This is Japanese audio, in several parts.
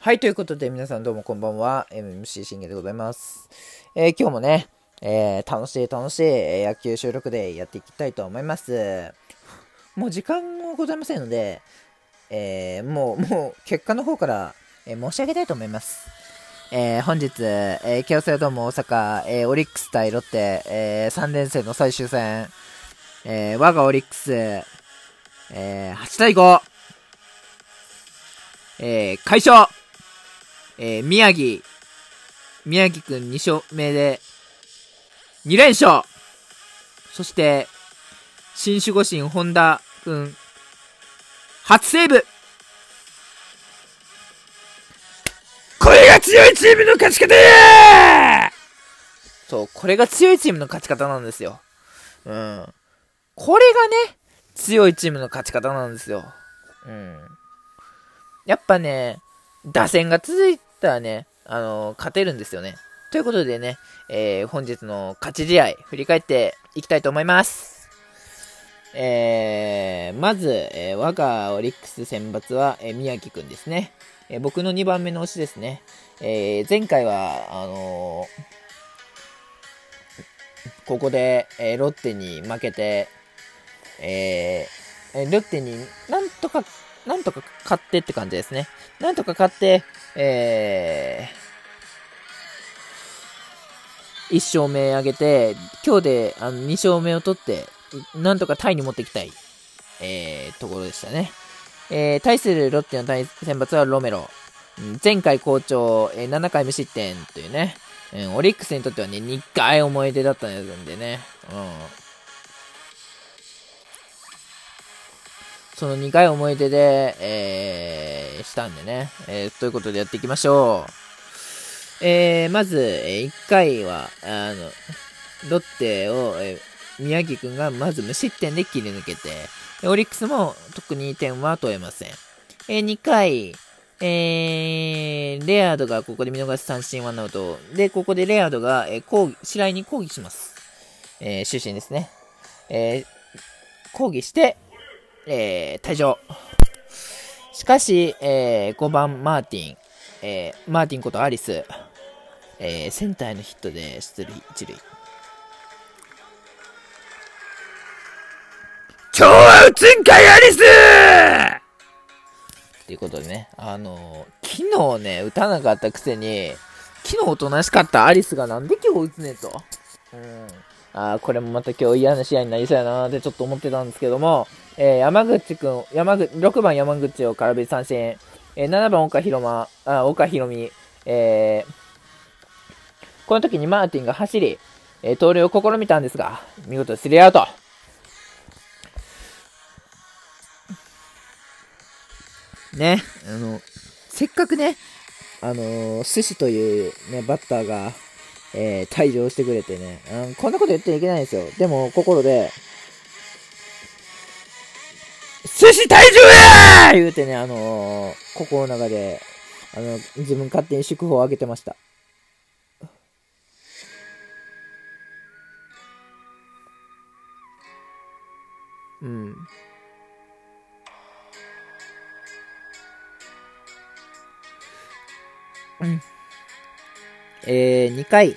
はい、ということで皆さんどうもこんばんは。MMC 信玄でございます。えー、今日もね、えー、楽しい楽しい野球収録でやっていきたいと思います。もう時間もございませんので、えー、もう、もう結果の方から、え申し上げたいと思います。え本日、え京セラドーム大阪、えオリックス対ロッテ、え3連戦の最終戦、え我がオリックス、え8対5、えー、快勝えー、宮城、宮城くん2勝目で、2連勝そして、新守護神本田くん、初セーブこれが強いチームの勝ち方そう、これが強いチームの勝ち方なんですよ。うん。これがね、強いチームの勝ち方なんですよ。うん。やっぱね、打線が続いたらね、あのー、勝てるんですよね。ということでね、えー、本日の勝ち試合、振り返っていきたいと思います。えー、まず、えー、我がオリックス選抜は、えー、宮城くんですね。えー、僕の2番目の推しですね。えー、前回は、あのー、ここで、えー、ロッテに負けて、えー、ロッテになんとかなんとか買ってって感じですね。なんとか買って、えー、1勝目上げて、今日であの2勝目を取って、なんとかタイに持っていきたい、えー、ところでしたね。えー、対するロッテの対選抜はロメロ。前回好調、えー、7回無失点というね、うん、オリックスにとってはね、2回思い出だったんでね、うん。その苦い思い出で、えー、したんでね。えー、ということでやっていきましょう。えー、まず、え、1回は、あの、ロッテを、え、宮城くんがまず無失点で切り抜けて、オリックスも特に点は取れません。えー、2回、えー、レアードがここで見逃し三振ワンアウト。で、ここでレアードが、えー、抗議、白井に抗議します。えー、終身ですね。えー、抗議して、えー、退場。しかし、えー、5番マーティン、えー、マーティンことアリス、えー、センターへのヒットで出塁、一塁。今日は打つんかいアリスということでね、あのー、昨日ね、打たなかったくせに、昨日おとなしかったアリスがなんで今日打つねと。うん。あ、これもまた今日嫌な試合になりそうやなーってちょっと思ってたんですけども、えー、山口くん、山口、6番山口を空振り三振、えー、7番岡広間、あ、岡広美、えー、この時にマーティンが走り、えー、盗塁を試みたんですが、見事スリーアウト。ね、あの、せっかくね、あのー、寿司というね、バッターが、えー、退場してくれてね、うん、こんなこと言ってはいけないんですよ。でも、心で、寿司退場や言うてね、あのー、心の中で、あの、自分勝手に祝福をあげてました。うん。うん。えー、2回、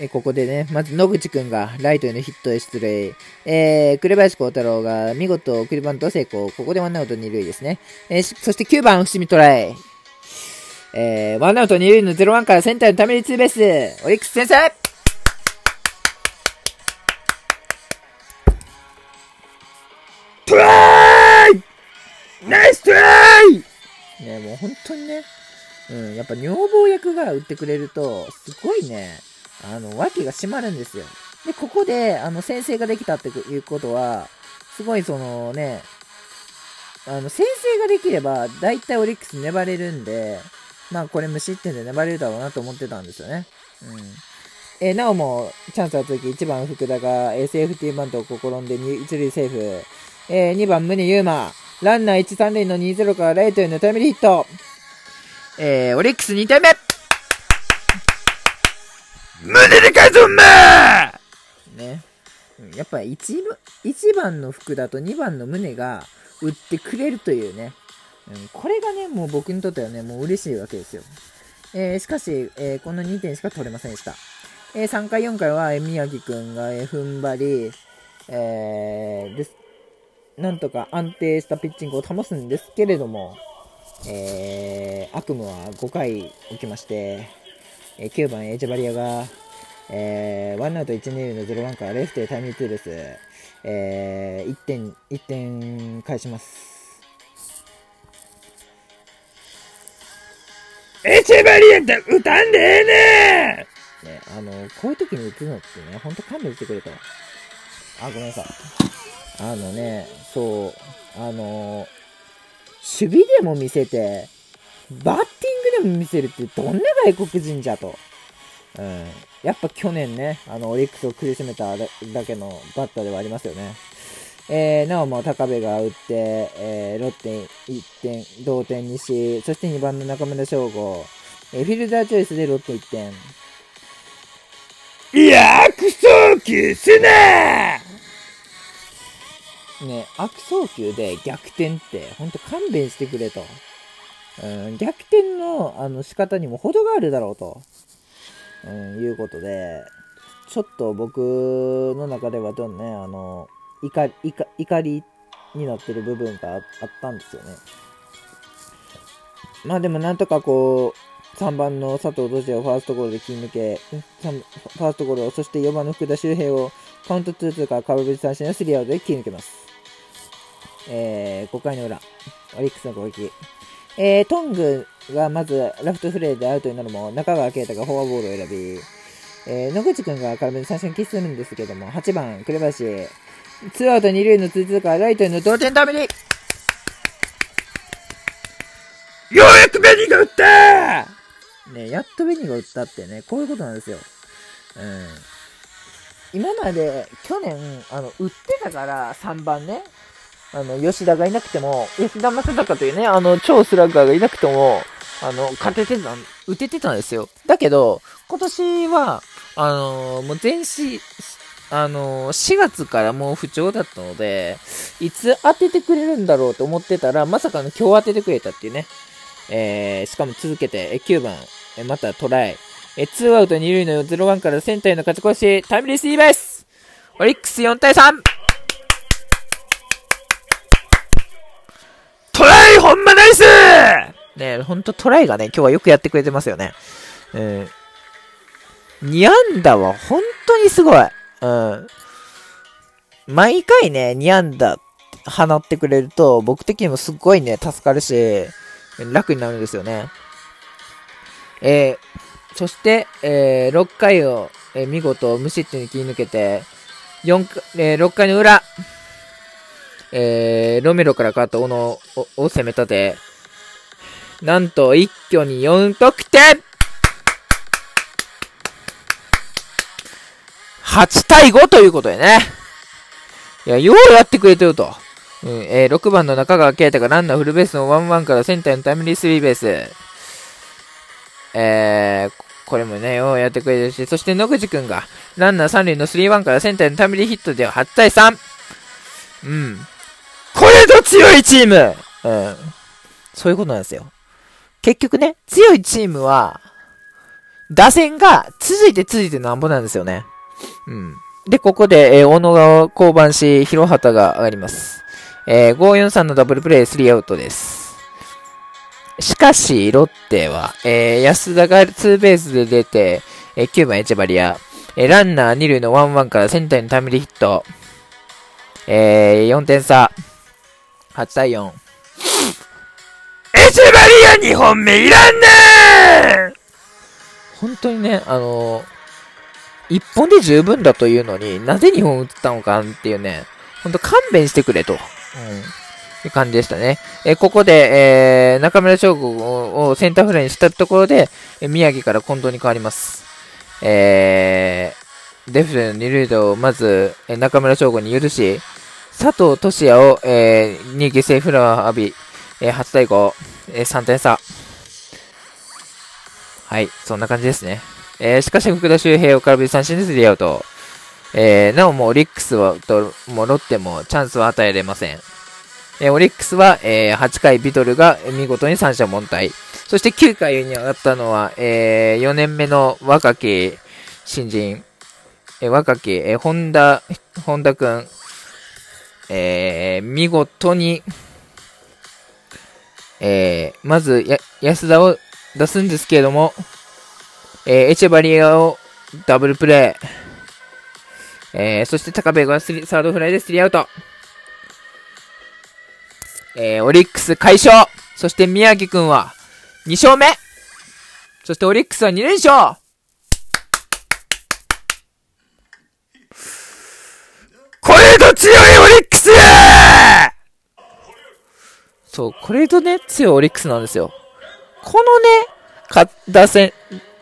えここでね、まず野口くんがライトへのヒットで出塁。えー、紅林幸太郎が見事送りバント成功。ここでワンアウト2塁ですね。えー、そして9番、伏見トライ。えー、ワンアウト2塁の0-1からセンターのためにツーベース。オリックス先生トライナイストライね、もう本当にね、うん、やっぱ女房役が打ってくれると、すごいね、あの、脇が締まるんですよ。で、ここで、あの、先制ができたっていうことは、すごいそのね、あの、先制ができれば、大体オリックス粘れるんで、まあこれ無失点で粘れるだろうなと思ってたんですよね。うん。えー、なおも、チャンスは続き、1番福田が、えー、セーフティーバントを試んで、1塁セーフ。えー、2番宗優馬。ランナー1、3塁の2-0からライトへのタイムリーヒット。えー、オリックス2点目胸で返すんなね。やっぱ 1, 1番の福田と2番の宗が打ってくれるというね。うん、これがね、もう僕にとってはね、もう嬉しいわけですよ。えー、しかし、えー、この2点しか取れませんでした。えー、3回、4回は、え宮城くんが、え踏ん張り、えです。なんとか安定したピッチングを保つんですけれども、え悪夢は5回起きまして、え9番エチェバリアが、えー、ワンアウト1、2塁の0-1からレフトへタイムリーツーです。えー、1点、1点返します。エチェバリアって打たんでええねね、あの、こういう時に打つのってね、ほんと勘弁してくれと。あ、ごめんなさい。あのね、そう、あの、守備でも見せて、バッティングでも見せるってどんな外国人じゃと。うん。やっぱ去年ね、あの、オリックスを苦しめただけのバッターではありますよね。えー、なおも高部が打って、えー、ロッテ1点、同点にし、そして2番の中村翔吾、えー、フィルダーチョイスでロッテ1点。いや悪送球すなね、悪送球で逆転って、ほんと勘弁してくれと。うん、逆転のあの仕方にも程があるだろうと。うん、いうことで、ちょっと僕の中ではどんね、あの、怒り、怒りになってる部分があったんですよね。まあでもなんとかこう、3番の佐藤土地をファーストゴールで切り抜け、ファーストゴールを、そして4番の福田周平をカウント2-2から空振り三振のスリーアウトで切り抜けます。えー、5回の裏、オリックスの攻撃。えー、トングがまずラフトフレーでアウトになるも、中川圭太がフォアボールを選び、えー、野口くんが空振り三振を喫するんですけども、8番、紅林、ツーアウト2塁のツーツーからライトへの同点タイムリー、ようやくベニーが打ったねやっとベニーが打ったってね、こういうことなんですよ。うん。今まで、去年、あの、打ってたから、3番ね、あの、吉田がいなくても、吉田正尚というね、あの、超スラッガーがいなくても、あの、勝ててた、打ててたんですよ。だけど、今年は、あのー、もう全市、あのー、4月からもう不調だったので、いつ当ててくれるんだろうと思ってたら、まさかの今日当ててくれたっていうね。えー、しかも続けて、え9番、えまたトライ。え2アウト2塁の0-1からセンターへの勝ち越し、タイムリースリーベースオリックス4対 3! トライほんまナイスねほんとトライがね、今日はよくやってくれてますよね。うん。2安打は本当にすごい。うん。毎回ね、2安打放ってくれると、僕的にもすっごいね、助かるし、楽になるんですよね。えー、そして、えー、6回を、えー、見事無失点に切り抜けて、4えー、6回の裏、えー、ロメロから変わった小野を攻め立て、なんと一挙に4得点 !8 対5ということでね。いや、ようやってくれてると。うん、えー、6番の中川圭太がランナーフルベースの1-1からセンターのタイムリースリーベース。えー、これもね、ようやってくれてるし、そして野口くんがランナー3塁の3-1からセンターのタイムリーヒットでは8対3。うん。これぞ強いチームうん。そういうことなんですよ。結局ね、強いチームは、打線が続いて続いてなんぼなんですよね。うん。で、ここで、えー、小野川降板し、広畑が上がります。えー、543のダブルプレイ、3アウトです。しかし、ロッテは、えー、安田がツーベースで出て、えー、9番エチェバリア、えー、ランナー2塁の1-1からセンターにタイムリーヒット、えー、4点差。8対4。エチェバリア2本目いらんねー本当にね、あのー、1本で十分だというのになぜ2本打ったのかっていうね、ほんと勘弁してくれと。うん。いう感じでしたね。えー、ここで、えー、中村翔吾をセンターフライにしたところで、えー、宮城から近藤に変わります。えー、デフレの二塁打をまず、えー、中村翔吾に許し、佐藤俊也を、えー、に犠牲フラワー浴び、えー、8対5、えー、3点差。はい、そんな感じですね。えー、しかし福田周平を空振り三振でスリーアウト。えー、なおもオリックスはと、もロッテもチャンスは与えれません。えー、オリックスは、えー、8回ビトルが見事に三者凡退。そして9回に上がったのは、えー、4年目の若き新人、えー、若き、えー、本田、本田くん、えー、見事に、えー、まず、や、安田を出すんですけれども、えー、エチェバリアをダブルプレイ。えー、そして高部がスリサードフライでスリーアウト。えー、オリックス快勝そして宮城くんは2勝目そしてオリックスは2連勝これと強いオリそう、これとね、強いオリックスなんですよ。このね、か、打線、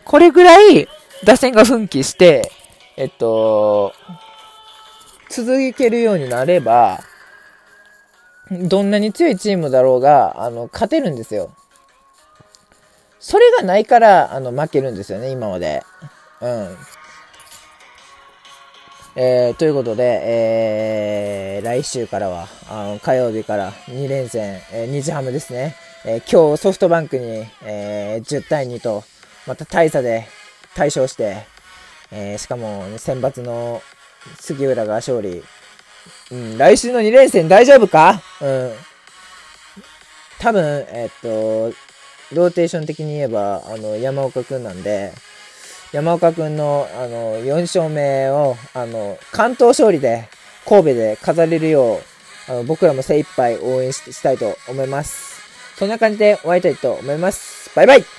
これぐらい打線が奮起して、えっと、続けるようになれば、どんなに強いチームだろうが、あの、勝てるんですよ。それがないから、あの、負けるんですよね、今まで。うん。えー、ということで、えー、来週からは、あの火曜日から2連戦、えー、日ハムですね。えー、今日ソフトバンクに、えー、10対2と、また大差で大勝して、えー、しかも、選抜の杉浦が勝利。うん、来週の2連戦大丈夫か？うん。多分、えっと、ローテーション的に言えば、あの、山岡くんなんで、山岡くんの、あの、4勝目を、あの、関東勝利で、神戸で飾れるよう、あの、僕らも精一杯応援したいと思います。そんな感じで終わりたいと思います。バイバイ